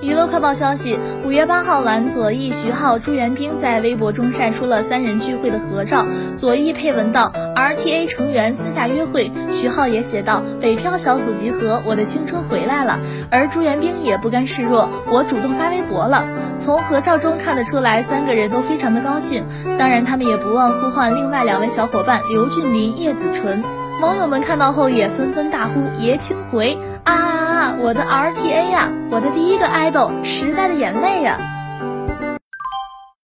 娱乐快报消息：五月八号晚，左翼、徐浩、朱元冰在微博中晒出了三人聚会的合照。左翼配文道：“RTA 成员私下约会。”徐浩也写道：“北漂小组集合，我的青春回来了。”而朱元冰也不甘示弱：“我主动发微博了。”从合照中看得出来，三个人都非常的高兴。当然，他们也不忘呼唤另外两位小伙伴刘俊霖、叶子纯。网友们看到后也纷纷大呼：“爷青回啊啊啊！我的 RTA 呀，我的第一个 idol，时代的眼泪呀！”